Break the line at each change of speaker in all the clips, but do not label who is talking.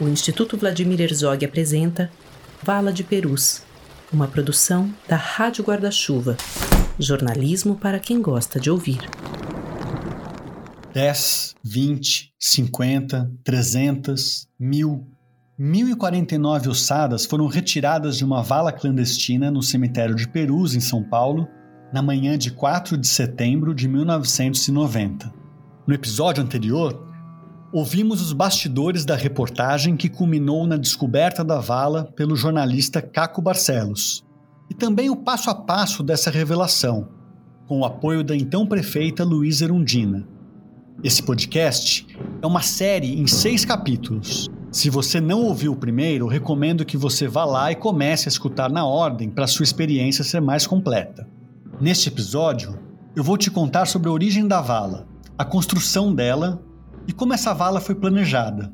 o Instituto Vladimir Herzog apresenta Vala de Perus, uma produção da Rádio Guarda-Chuva. Jornalismo para quem gosta de ouvir.
10, 20, 50, 300, 1000. 1049 ossadas foram retiradas de uma vala clandestina no cemitério de Perus, em São Paulo, na manhã de 4 de setembro de 1990. No episódio anterior, ouvimos os bastidores da reportagem que culminou na descoberta da vala pelo jornalista Caco Barcelos, e também o passo a passo dessa revelação, com o apoio da então prefeita Luísa Erundina. Esse podcast é uma série em seis capítulos. Se você não ouviu o primeiro, recomendo que você vá lá e comece a escutar na ordem para sua experiência ser mais completa. Neste episódio, eu vou te contar sobre a origem da vala, a construção dela e como essa vala foi planejada.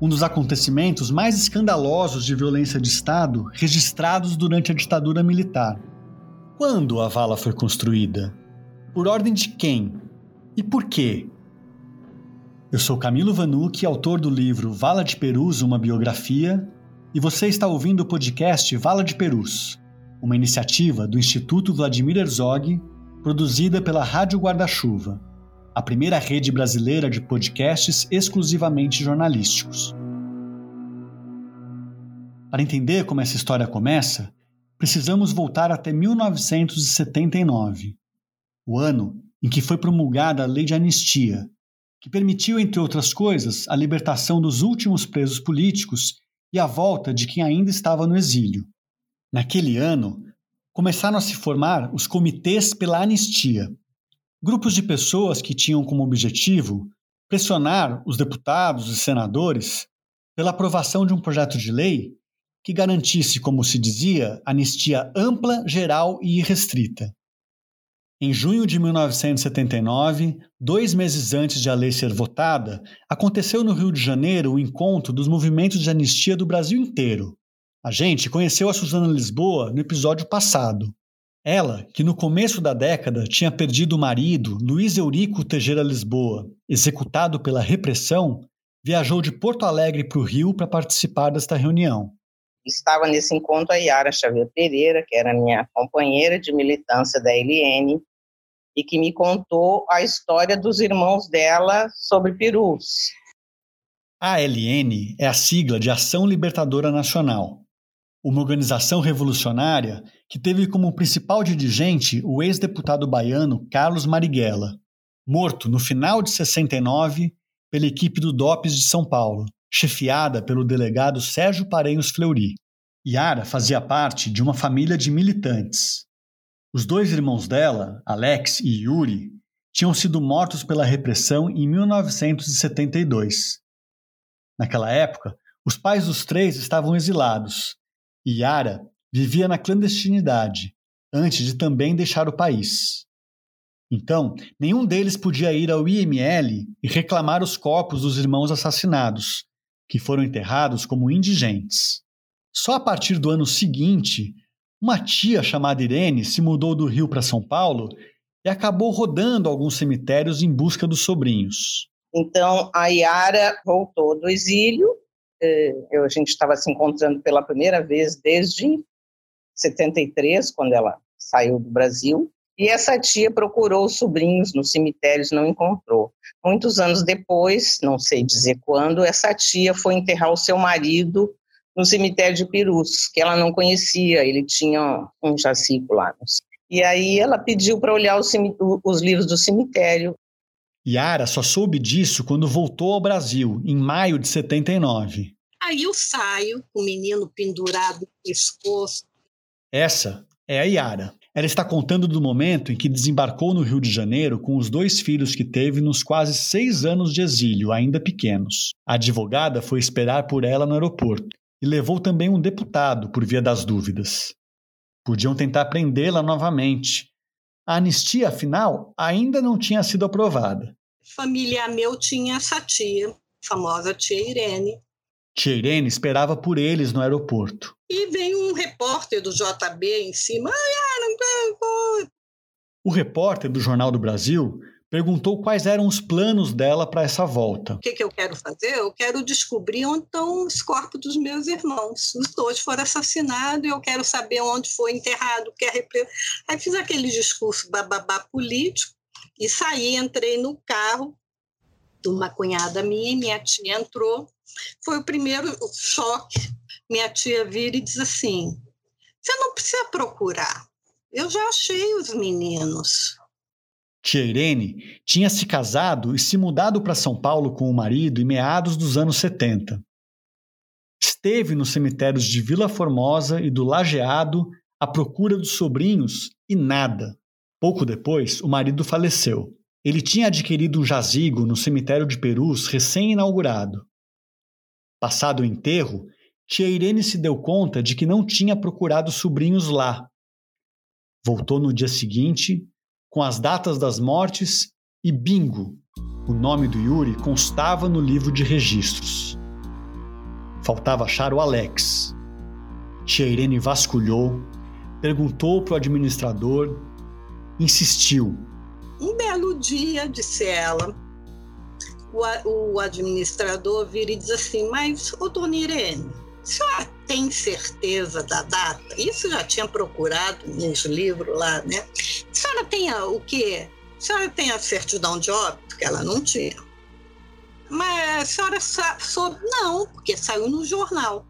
Um dos acontecimentos mais escandalosos de violência de Estado registrados durante a ditadura militar. Quando a vala foi construída? Por ordem de quem? E por quê? Eu sou Camilo Vanucci, autor do livro Vala de Perus, uma biografia, e você está ouvindo o podcast Vala de Perus, uma iniciativa do Instituto Vladimir Herzog, produzida pela Rádio Guarda-Chuva a primeira rede brasileira de podcasts exclusivamente jornalísticos. Para entender como essa história começa, precisamos voltar até 1979, o ano em que foi promulgada a Lei de Anistia, que permitiu, entre outras coisas, a libertação dos últimos presos políticos e a volta de quem ainda estava no exílio. Naquele ano, começaram a se formar os Comitês pela Anistia, grupos de pessoas que tinham como objetivo pressionar os deputados e senadores pela aprovação de um projeto de lei que garantisse, como se dizia, anistia ampla, geral e irrestrita. Em junho de 1979, dois meses antes de a lei ser votada, aconteceu no Rio de Janeiro o encontro dos movimentos de anistia do Brasil inteiro. A gente conheceu a Suzana Lisboa no episódio passado. Ela, que no começo da década tinha perdido o marido, Luiz Eurico Tejera Lisboa, executado pela repressão, viajou de Porto Alegre para o Rio para participar desta reunião.
Estava nesse encontro a Yara Xavier Pereira, que era minha companheira de militância da LN, e que me contou a história dos irmãos dela sobre perus.
A ALN é a sigla de Ação Libertadora Nacional, uma organização revolucionária que teve como principal dirigente o ex-deputado baiano Carlos Marighella, morto no final de 69 pela equipe do DOPS de São Paulo, chefiada pelo delegado Sérgio Parenhos Fleury. Yara fazia parte de uma família de militantes. Os dois irmãos dela, Alex e Yuri, tinham sido mortos pela repressão em 1972. Naquela época, os pais dos três estavam exilados Yara vivia na clandestinidade, antes de também deixar o país. Então, nenhum deles podia ir ao IML e reclamar os corpos dos irmãos assassinados, que foram enterrados como indigentes. Só a partir do ano seguinte, uma tia chamada Irene se mudou do Rio para São Paulo e acabou rodando alguns cemitérios em busca dos sobrinhos.
Então, a Yara voltou do exílio eu, a gente estava se encontrando pela primeira vez desde 73, quando ela saiu do Brasil, e essa tia procurou os sobrinhos nos cemitérios, não encontrou. Muitos anos depois, não sei dizer quando, essa tia foi enterrar o seu marido no cemitério de Pirus, que ela não conhecia, ele tinha um jacico lá. E aí ela pediu para olhar os, os livros do cemitério.
Yara só soube disso quando voltou ao Brasil, em maio de 79.
Aí eu saio, o menino pendurado no pescoço.
Essa é a Yara. Ela está contando do momento em que desembarcou no Rio de Janeiro com os dois filhos que teve nos quase seis anos de exílio, ainda pequenos. A advogada foi esperar por ela no aeroporto e levou também um deputado por via das dúvidas. Podiam tentar prendê-la novamente. A anistia, afinal, ainda não tinha sido aprovada.
Família meu tinha essa tia, famosa tia Irene,
Tia Irene esperava por eles no aeroporto.
E vem um repórter do JB em cima. Não
O repórter do Jornal do Brasil perguntou quais eram os planos dela para essa volta.
O que, que, eu quero fazer? Eu quero descobrir onde estão os corpos dos meus irmãos. Os dois foram assassinados e eu quero saber onde foi enterrado. Que é Aí fiz aquele discurso bababá político e saí, entrei no carro de uma cunhada minha e minha tia entrou. Foi o primeiro choque. Minha tia vira e diz assim: Você não precisa procurar. Eu já achei os meninos.
Tia Irene tinha se casado e se mudado para São Paulo com o marido em meados dos anos 70. Esteve nos cemitérios de Vila Formosa e do Lajeado à procura dos sobrinhos e nada. Pouco depois, o marido faleceu. Ele tinha adquirido um jazigo no cemitério de Perus recém-inaugurado. Passado o enterro, tia Irene se deu conta de que não tinha procurado sobrinhos lá. Voltou no dia seguinte com as datas das mortes e bingo! O nome do Yuri constava no livro de registros. Faltava achar o Alex. Tia Irene vasculhou, perguntou para o administrador, insistiu.
Um belo dia, disse ela, o, o administrador vira e diz assim: Mas, ô dona Irene, a senhora tem certeza da data? Isso já tinha procurado nos livros lá, né? A senhora tem a, o quê? A senhora tem a certidão de óbito, que ela não tinha. Mas a senhora soube? Não, porque saiu no jornal.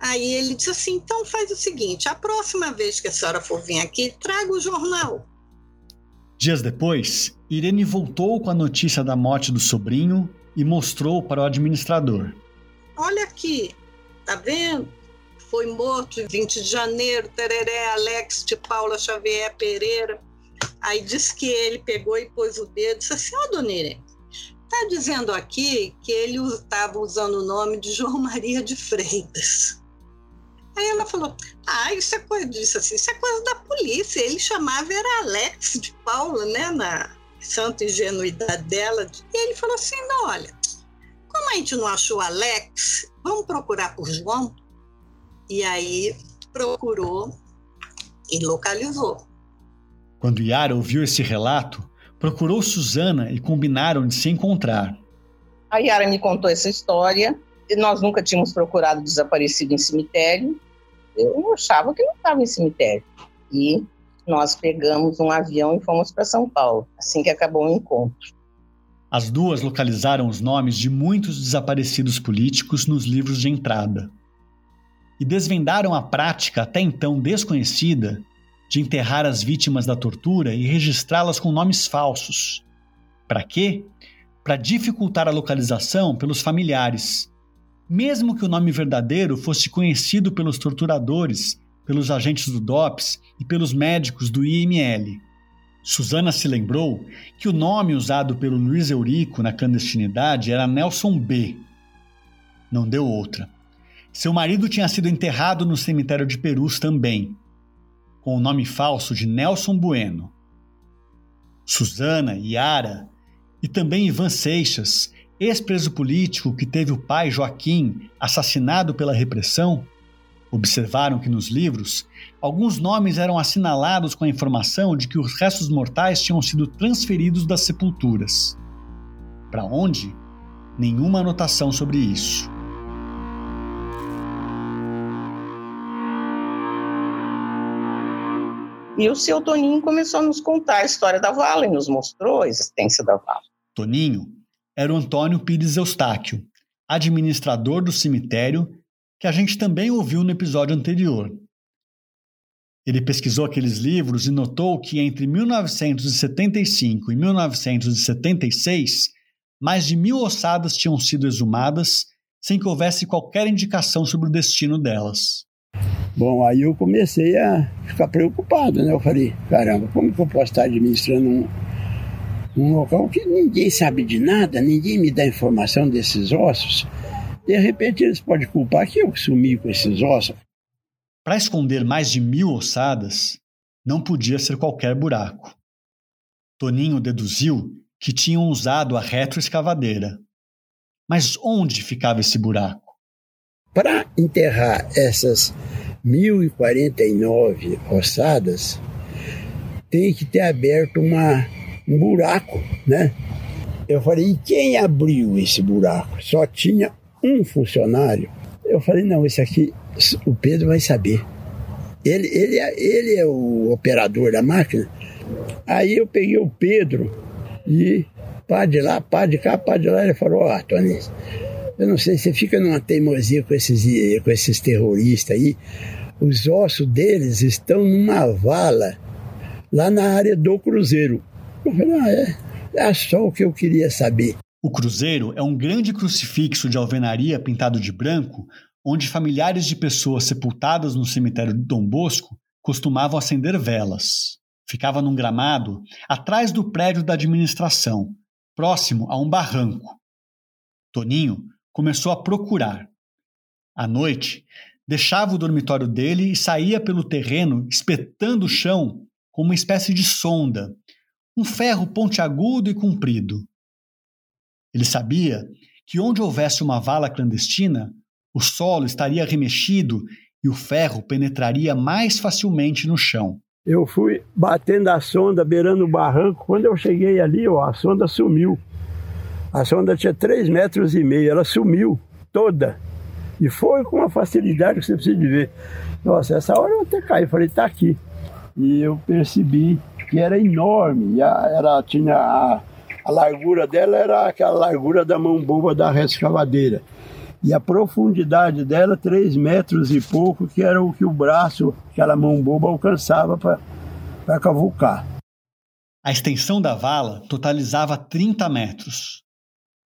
Aí ele disse assim: então faz o seguinte, a próxima vez que a senhora for vir aqui, traga o jornal.
Dias depois, Irene voltou com a notícia da morte do sobrinho e mostrou para o administrador.
Olha aqui, Tá vendo? Foi morto em 20 de janeiro, Tereré Alex de Paula Xavier Pereira. Aí disse que ele pegou e pôs o dedo e disse assim: Ó, oh, dona Irene, tá dizendo aqui que ele estava usando o nome de João Maria de Freitas. Aí ela falou: Ah, isso é coisa disso assim, isso é coisa da polícia. Ele chamava era Alex de Paula, né? Na santa ingenuidade dela. E ele falou assim: Não, olha, como a gente não achou Alex, vamos procurar por João? E aí procurou e localizou.
Quando Yara ouviu esse relato, procurou Suzana e combinaram de se encontrar.
A Yara me contou essa história. E nós nunca tínhamos procurado desaparecido em cemitério. Eu achava que não estava em cemitério. E nós pegamos um avião e fomos para São Paulo, assim que acabou o encontro.
As duas localizaram os nomes de muitos desaparecidos políticos nos livros de entrada. E desvendaram a prática até então desconhecida de enterrar as vítimas da tortura e registrá-las com nomes falsos. Para quê? Para dificultar a localização pelos familiares, mesmo que o nome verdadeiro fosse conhecido pelos torturadores, pelos agentes do DOPS e pelos médicos do IML. Susana se lembrou que o nome usado pelo Luiz Eurico na clandestinidade era Nelson B. Não deu outra. Seu marido tinha sido enterrado no cemitério de Perus também, com o nome falso de Nelson Bueno. Susana, Yara e também Ivan Seixas, ex-preso político que teve o pai Joaquim assassinado pela repressão, Observaram que nos livros, alguns nomes eram assinalados com a informação de que os restos mortais tinham sido transferidos das sepulturas. Para onde? Nenhuma anotação sobre isso.
E o seu Toninho começou a nos contar a história da vala e nos mostrou a existência da vala.
Toninho era o Antônio Pires Eustáquio, administrador do cemitério que a gente também ouviu no episódio anterior. Ele pesquisou aqueles livros e notou que entre 1975 e 1976, mais de mil ossadas tinham sido exumadas sem que houvesse qualquer indicação sobre o destino delas.
Bom, aí eu comecei a ficar preocupado, né? Eu falei, caramba, como que eu posso estar administrando um, um local que ninguém sabe de nada, ninguém me dá informação desses ossos? De repente eles podem culpar que eu sumi com esses ossos.
Para esconder mais de mil ossadas, não podia ser qualquer buraco. Toninho deduziu que tinham usado a retroescavadeira. Mas onde ficava esse buraco?
Para enterrar essas 1049 ossadas, tem que ter aberto uma, um buraco, né? Eu falei, e quem abriu esse buraco? Só tinha um funcionário. Eu falei, não, esse aqui, o Pedro vai saber. Ele, ele, é, ele é o operador da máquina. Aí eu peguei o Pedro e pá de lá, pá de cá, pá de lá. Ele falou, ó, oh, Tony, eu não sei, você fica numa teimosia com esses, com esses terroristas aí. Os ossos deles estão numa vala lá na área do Cruzeiro. Eu falei, ah, é, é só o que eu queria saber.
O Cruzeiro é um grande crucifixo de alvenaria pintado de branco, onde familiares de pessoas sepultadas no cemitério de Dom Bosco costumavam acender velas. Ficava num gramado atrás do prédio da administração, próximo a um barranco. Toninho começou a procurar. À noite, deixava o dormitório dele e saía pelo terreno espetando o chão com uma espécie de sonda, um ferro pontiagudo e comprido. Ele sabia que onde houvesse uma vala clandestina, o solo estaria remexido e o ferro penetraria mais facilmente no chão.
Eu fui batendo a sonda, beirando o barranco. Quando eu cheguei ali, ó, a sonda sumiu. A sonda tinha 3 metros e meio, ela sumiu toda. E foi com uma facilidade que você precisa de ver. Nossa, essa hora eu até caí, falei, tá aqui. E eu percebi que era enorme. Era, tinha a, a largura dela era aquela largura da mão boba da rescavadeira. E a profundidade dela, 3 metros e pouco, que era o que o braço, aquela mão boba, alcançava para cavucar.
A extensão da vala totalizava 30 metros,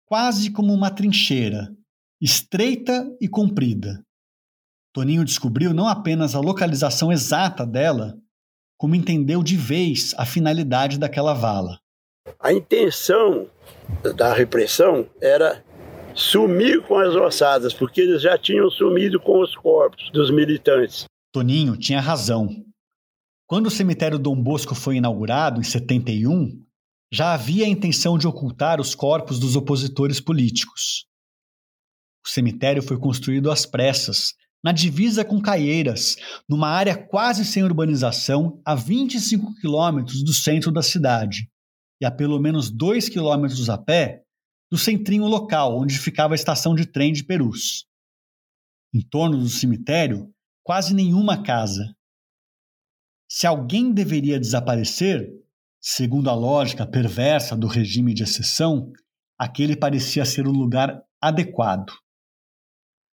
quase como uma trincheira, estreita e comprida. Toninho descobriu não apenas a localização exata dela, como entendeu de vez a finalidade daquela vala.
A intenção da repressão era sumir com as ossadas, porque eles já tinham sumido com os corpos dos militantes.
Toninho tinha razão. Quando o cemitério Dom Bosco foi inaugurado, em 71, já havia a intenção de ocultar os corpos dos opositores políticos. O cemitério foi construído às pressas, na divisa com Caieiras, numa área quase sem urbanização, a 25 quilômetros do centro da cidade, e a pelo menos 2 quilômetros a pé do centrinho local onde ficava a estação de trem de Perus. Em torno do cemitério, quase nenhuma casa. Se alguém deveria desaparecer, segundo a lógica perversa do regime de exceção, aquele parecia ser o lugar adequado.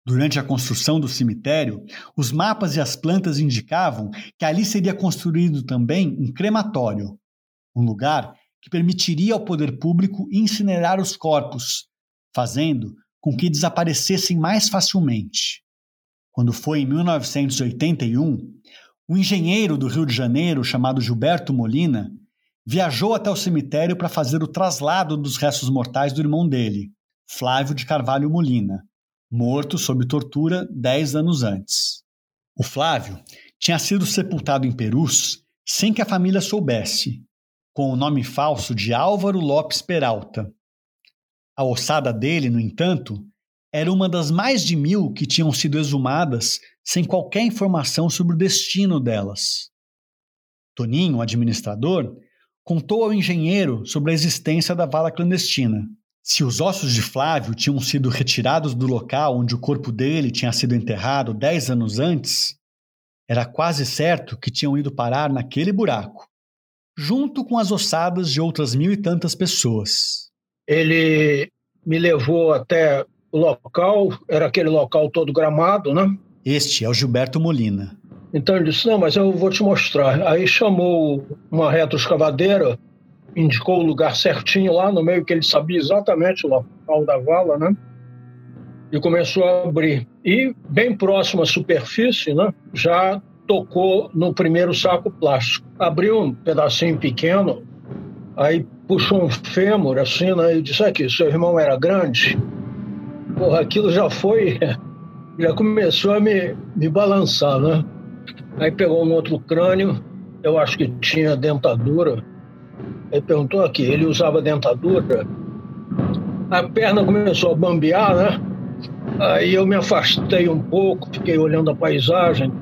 Durante a construção do cemitério, os mapas e as plantas indicavam que ali seria construído também um crematório, um lugar que permitiria ao poder público incinerar os corpos, fazendo com que desaparecessem mais facilmente. Quando foi em 1981, um engenheiro do Rio de Janeiro chamado Gilberto Molina viajou até o cemitério para fazer o traslado dos restos mortais do irmão dele, Flávio de Carvalho Molina morto sob tortura dez anos antes. O Flávio tinha sido sepultado em Perus sem que a família soubesse, com o nome falso de Álvaro Lopes Peralta. A ossada dele, no entanto, era uma das mais de mil que tinham sido exumadas sem qualquer informação sobre o destino delas. Toninho, o administrador, contou ao engenheiro sobre a existência da vala clandestina. Se os ossos de Flávio tinham sido retirados do local onde o corpo dele tinha sido enterrado dez anos antes, era quase certo que tinham ido parar naquele buraco, junto com as ossadas de outras mil e tantas pessoas.
Ele me levou até o local, era aquele local todo gramado, né?
Este é o Gilberto Molina.
Então ele disse: Não, mas eu vou te mostrar. Aí chamou uma retroescavadeira indicou o lugar certinho lá no meio, que ele sabia exatamente o local da vala, né? E começou a abrir. E bem próximo à superfície, né? Já tocou no primeiro saco plástico. Abriu um pedacinho pequeno, aí puxou um fêmur assim, né? E disse aqui, seu irmão era grande. Porra, aquilo já foi, já começou a me, me balançar, né? Aí pegou um outro crânio, eu acho que tinha dentadura, ele perguntou aqui, ele usava dentadura. A perna começou a bambear, né? Aí eu me afastei um pouco, fiquei olhando a paisagem.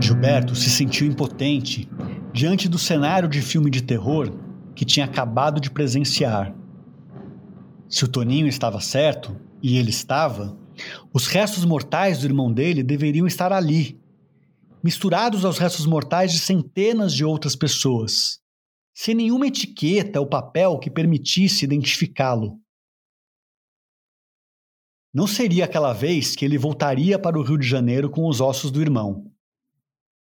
Gilberto se sentiu impotente diante do cenário de filme de terror que tinha acabado de presenciar. Se o Toninho estava certo, e ele estava, os restos mortais do irmão dele deveriam estar ali, misturados aos restos mortais de centenas de outras pessoas, sem nenhuma etiqueta ou papel que permitisse identificá-lo. Não seria aquela vez que ele voltaria para o Rio de Janeiro com os ossos do irmão.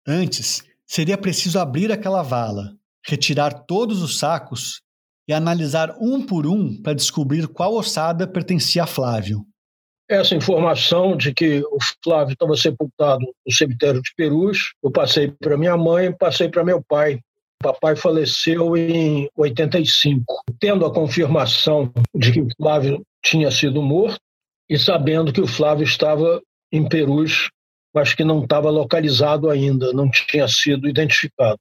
Antes, seria preciso abrir aquela vala, retirar todos os sacos e analisar um por um para descobrir qual ossada pertencia a Flávio.
Essa informação de que o Flávio estava sepultado no cemitério de Perus, eu passei para minha mãe, passei para meu pai. O papai faleceu em 85. Tendo a confirmação de que o Flávio tinha sido morto e sabendo que o Flávio estava em Perus, mas que não estava localizado ainda, não tinha sido identificado.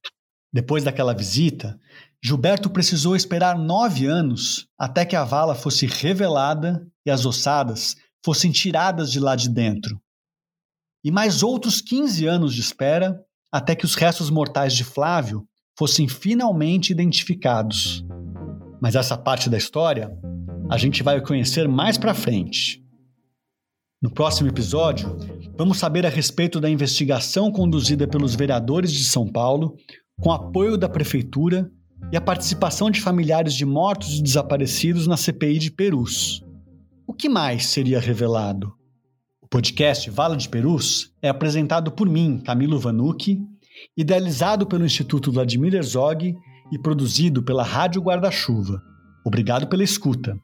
Depois daquela visita, Gilberto precisou esperar nove anos até que a vala fosse revelada e as ossadas fossem tiradas de lá de dentro. E mais outros 15 anos de espera até que os restos mortais de Flávio fossem finalmente identificados. Mas essa parte da história a gente vai conhecer mais para frente. No próximo episódio, vamos saber a respeito da investigação conduzida pelos vereadores de São Paulo, com apoio da prefeitura e a participação de familiares de mortos e desaparecidos na CPI de Perus. O que mais seria revelado? O podcast Vala de Perus é apresentado por mim, Camilo Vanucci, idealizado pelo Instituto Vladimir Herzog e produzido pela Rádio Guarda-Chuva. Obrigado pela escuta.